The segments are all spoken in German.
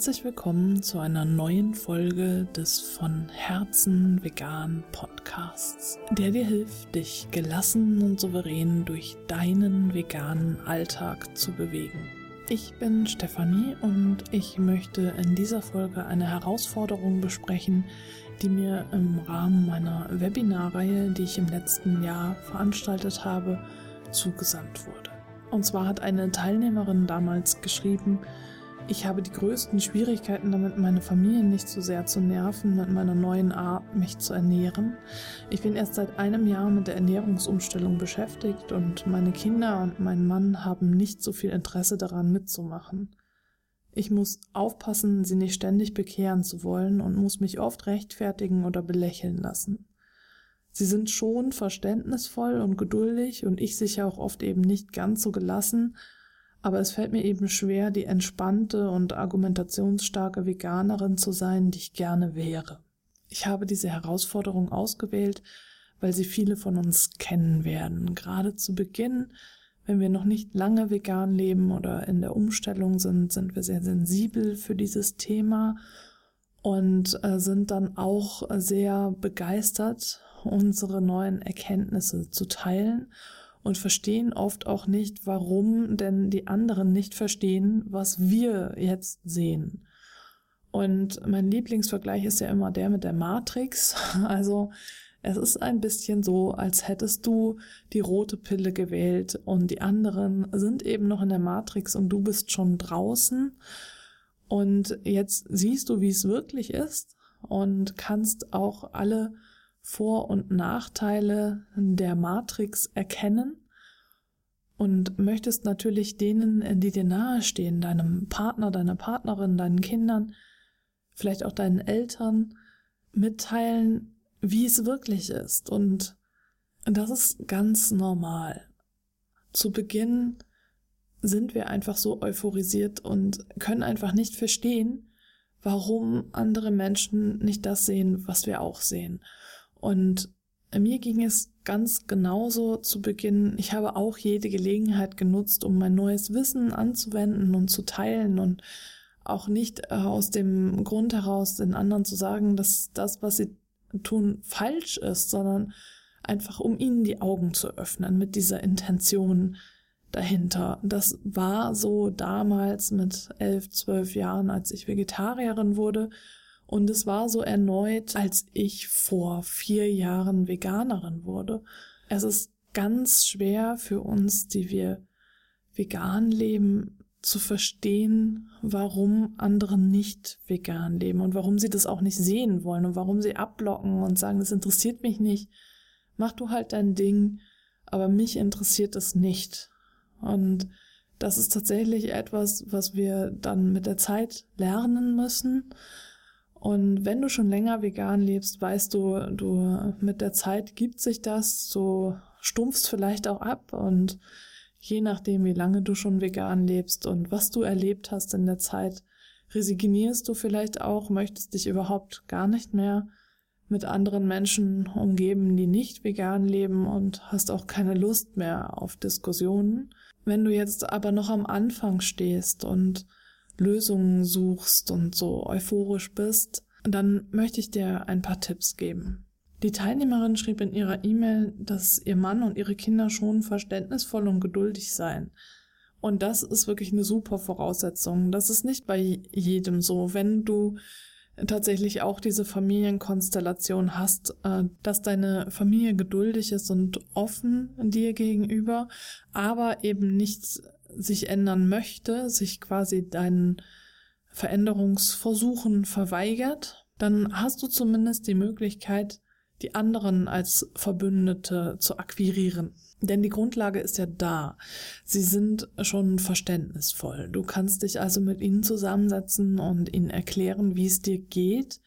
Herzlich willkommen zu einer neuen Folge des von Herzen vegan Podcasts, der dir hilft, dich gelassen und souverän durch deinen veganen Alltag zu bewegen. Ich bin Stefanie und ich möchte in dieser Folge eine Herausforderung besprechen, die mir im Rahmen meiner Webinarreihe, die ich im letzten Jahr veranstaltet habe, zugesandt wurde. Und zwar hat eine Teilnehmerin damals geschrieben, ich habe die größten Schwierigkeiten damit, meine Familie nicht so sehr zu nerven mit meiner neuen Art, mich zu ernähren. Ich bin erst seit einem Jahr mit der Ernährungsumstellung beschäftigt und meine Kinder und mein Mann haben nicht so viel Interesse daran mitzumachen. Ich muss aufpassen, sie nicht ständig bekehren zu wollen und muss mich oft rechtfertigen oder belächeln lassen. Sie sind schon verständnisvoll und geduldig und ich sicher auch oft eben nicht ganz so gelassen, aber es fällt mir eben schwer, die entspannte und argumentationsstarke Veganerin zu sein, die ich gerne wäre. Ich habe diese Herausforderung ausgewählt, weil sie viele von uns kennen werden. Gerade zu Beginn, wenn wir noch nicht lange vegan leben oder in der Umstellung sind, sind wir sehr sensibel für dieses Thema und äh, sind dann auch sehr begeistert, unsere neuen Erkenntnisse zu teilen und verstehen oft auch nicht, warum denn die anderen nicht verstehen, was wir jetzt sehen. Und mein Lieblingsvergleich ist ja immer der mit der Matrix. Also es ist ein bisschen so, als hättest du die rote Pille gewählt und die anderen sind eben noch in der Matrix und du bist schon draußen. Und jetzt siehst du, wie es wirklich ist und kannst auch alle vor- und Nachteile der Matrix erkennen und möchtest natürlich denen, die dir nahestehen, deinem Partner, deiner Partnerin, deinen Kindern, vielleicht auch deinen Eltern, mitteilen, wie es wirklich ist. Und das ist ganz normal. Zu Beginn sind wir einfach so euphorisiert und können einfach nicht verstehen, warum andere Menschen nicht das sehen, was wir auch sehen. Und mir ging es ganz genauso zu Beginn. Ich habe auch jede Gelegenheit genutzt, um mein neues Wissen anzuwenden und zu teilen und auch nicht äh, aus dem Grund heraus den anderen zu sagen, dass das, was sie tun, falsch ist, sondern einfach um ihnen die Augen zu öffnen mit dieser Intention dahinter. Das war so damals mit elf, zwölf Jahren, als ich Vegetarierin wurde und es war so erneut, als ich vor vier Jahren Veganerin wurde. Es ist ganz schwer für uns, die wir vegan leben, zu verstehen, warum andere nicht vegan leben und warum sie das auch nicht sehen wollen und warum sie abblocken und sagen, das interessiert mich nicht. Mach du halt dein Ding, aber mich interessiert es nicht. Und das ist tatsächlich etwas, was wir dann mit der Zeit lernen müssen und wenn du schon länger vegan lebst, weißt du, du mit der Zeit gibt sich das, so stumpfst vielleicht auch ab und je nachdem, wie lange du schon vegan lebst und was du erlebt hast in der Zeit, resignierst du vielleicht auch, möchtest dich überhaupt gar nicht mehr mit anderen Menschen umgeben, die nicht vegan leben und hast auch keine Lust mehr auf Diskussionen. Wenn du jetzt aber noch am Anfang stehst und Lösungen suchst und so euphorisch bist, dann möchte ich dir ein paar Tipps geben. Die Teilnehmerin schrieb in ihrer E-Mail, dass ihr Mann und ihre Kinder schon verständnisvoll und geduldig seien. Und das ist wirklich eine super Voraussetzung. Das ist nicht bei jedem so. Wenn du tatsächlich auch diese Familienkonstellation hast, äh, dass deine Familie geduldig ist und offen dir gegenüber, aber eben nicht sich ändern möchte, sich quasi deinen Veränderungsversuchen verweigert, dann hast du zumindest die Möglichkeit, die anderen als Verbündete zu akquirieren. Denn die Grundlage ist ja da. Sie sind schon verständnisvoll. Du kannst dich also mit ihnen zusammensetzen und ihnen erklären, wie es dir geht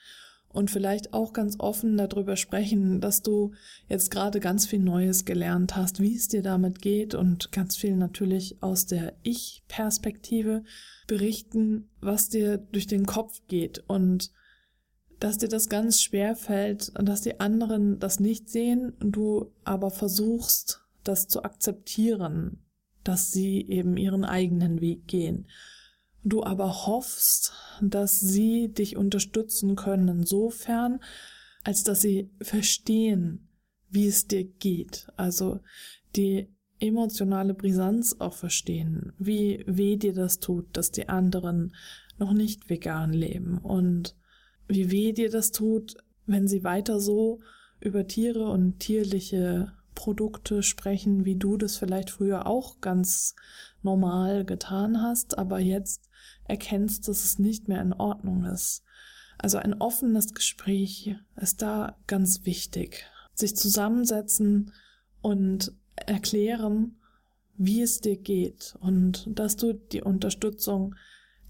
und vielleicht auch ganz offen darüber sprechen, dass du jetzt gerade ganz viel Neues gelernt hast, wie es dir damit geht und ganz viel natürlich aus der Ich-Perspektive berichten, was dir durch den Kopf geht und dass dir das ganz schwer fällt und dass die anderen das nicht sehen, du aber versuchst, das zu akzeptieren, dass sie eben ihren eigenen Weg gehen du aber hoffst, dass sie dich unterstützen können insofern, als dass sie verstehen, wie es dir geht. Also die emotionale Brisanz auch verstehen, wie weh dir das tut, dass die anderen noch nicht vegan leben und wie weh dir das tut, wenn sie weiter so über Tiere und tierliche Produkte sprechen, wie du das vielleicht früher auch ganz normal getan hast, aber jetzt erkennst, dass es nicht mehr in Ordnung ist. Also ein offenes Gespräch ist da ganz wichtig. Sich zusammensetzen und erklären, wie es dir geht und dass du die Unterstützung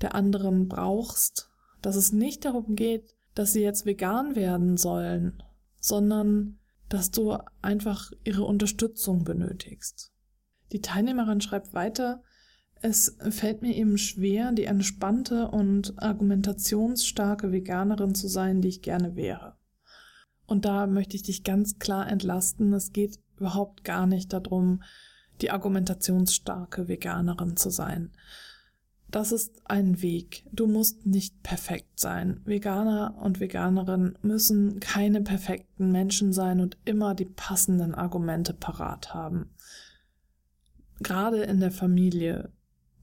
der anderen brauchst, dass es nicht darum geht, dass sie jetzt vegan werden sollen, sondern dass du einfach ihre Unterstützung benötigst. Die Teilnehmerin schreibt weiter, es fällt mir eben schwer, die entspannte und argumentationsstarke Veganerin zu sein, die ich gerne wäre. Und da möchte ich dich ganz klar entlasten. Es geht überhaupt gar nicht darum, die argumentationsstarke Veganerin zu sein. Das ist ein Weg. Du musst nicht perfekt sein. Veganer und Veganerinnen müssen keine perfekten Menschen sein und immer die passenden Argumente parat haben. Gerade in der Familie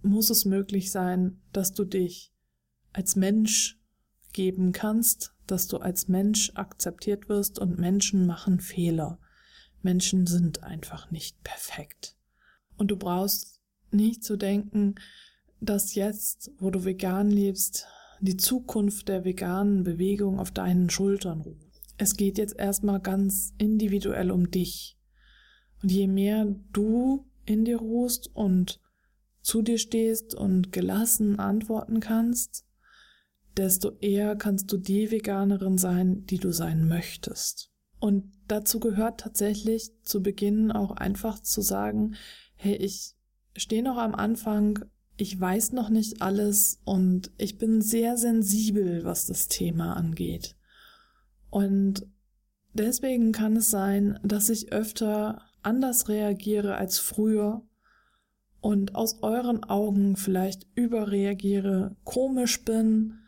muss es möglich sein, dass du dich als Mensch geben kannst, dass du als Mensch akzeptiert wirst und Menschen machen Fehler. Menschen sind einfach nicht perfekt. Und du brauchst nicht zu denken, dass jetzt, wo du vegan lebst, die Zukunft der veganen Bewegung auf deinen Schultern ruht. Es geht jetzt erstmal ganz individuell um dich. Und je mehr du in dir ruhst und zu dir stehst und gelassen antworten kannst, desto eher kannst du die Veganerin sein, die du sein möchtest. Und dazu gehört tatsächlich zu Beginn auch einfach zu sagen, hey, ich stehe noch am Anfang ich weiß noch nicht alles und ich bin sehr sensibel, was das Thema angeht. Und deswegen kann es sein, dass ich öfter anders reagiere als früher und aus euren Augen vielleicht überreagiere, komisch bin.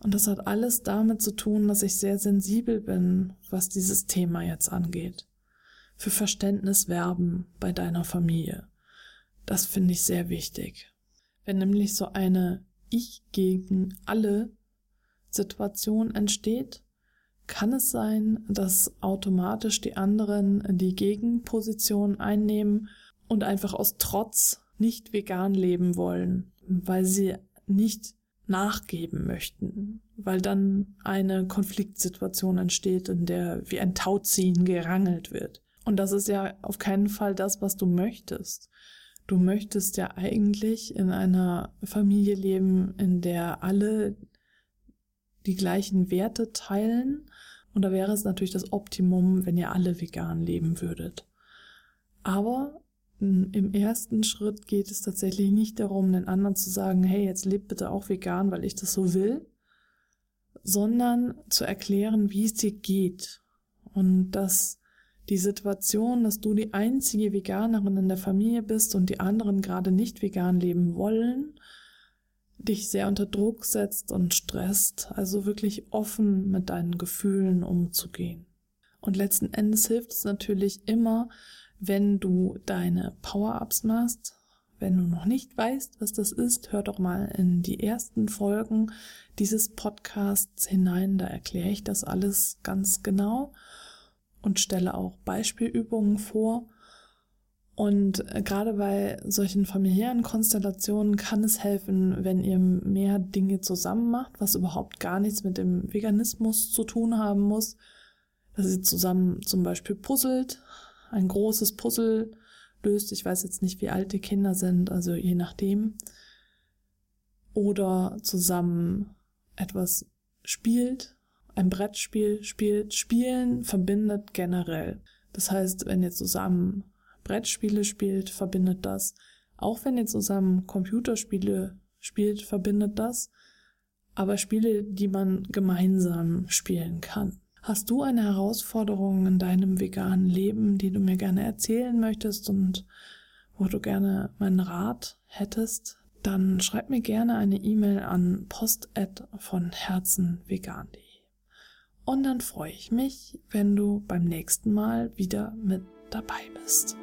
Und das hat alles damit zu tun, dass ich sehr sensibel bin, was dieses Thema jetzt angeht. Für Verständnis werben bei deiner Familie. Das finde ich sehr wichtig. Wenn nämlich so eine Ich gegen alle Situation entsteht, kann es sein, dass automatisch die anderen die Gegenposition einnehmen und einfach aus Trotz nicht vegan leben wollen, weil sie nicht nachgeben möchten, weil dann eine Konfliktsituation entsteht, in der wie ein Tauziehen gerangelt wird. Und das ist ja auf keinen Fall das, was du möchtest. Du möchtest ja eigentlich in einer Familie leben, in der alle die gleichen Werte teilen. Und da wäre es natürlich das Optimum, wenn ihr alle vegan leben würdet. Aber im ersten Schritt geht es tatsächlich nicht darum, den anderen zu sagen, hey, jetzt lebt bitte auch vegan, weil ich das so will, sondern zu erklären, wie es dir geht. Und dass die Situation, dass du die einzige Veganerin in der Familie bist und die anderen gerade nicht vegan leben wollen, dich sehr unter Druck setzt und stresst, also wirklich offen mit deinen Gefühlen umzugehen. Und letzten Endes hilft es natürlich immer, wenn du deine Power-Ups machst. Wenn du noch nicht weißt, was das ist, hör doch mal in die ersten Folgen dieses Podcasts hinein, da erkläre ich das alles ganz genau und stelle auch Beispielübungen vor. Und äh, gerade bei solchen familiären Konstellationen kann es helfen, wenn ihr mehr Dinge zusammen macht, was überhaupt gar nichts mit dem Veganismus zu tun haben muss. Dass ihr zusammen zum Beispiel puzzelt, ein großes Puzzle löst. Ich weiß jetzt nicht, wie alt die Kinder sind, also je nachdem. Oder zusammen etwas spielt, ein Brettspiel spielt, Spielen verbindet generell. Das heißt, wenn ihr zusammen Brettspiele spielt, verbindet das. Auch wenn ihr zusammen Computerspiele spielt, verbindet das. Aber Spiele, die man gemeinsam spielen kann. Hast du eine Herausforderung in deinem veganen Leben, die du mir gerne erzählen möchtest und wo du gerne meinen Rat hättest, dann schreib mir gerne eine E-Mail an post von herzenvegan.de. Und dann freue ich mich, wenn du beim nächsten Mal wieder mit dabei bist.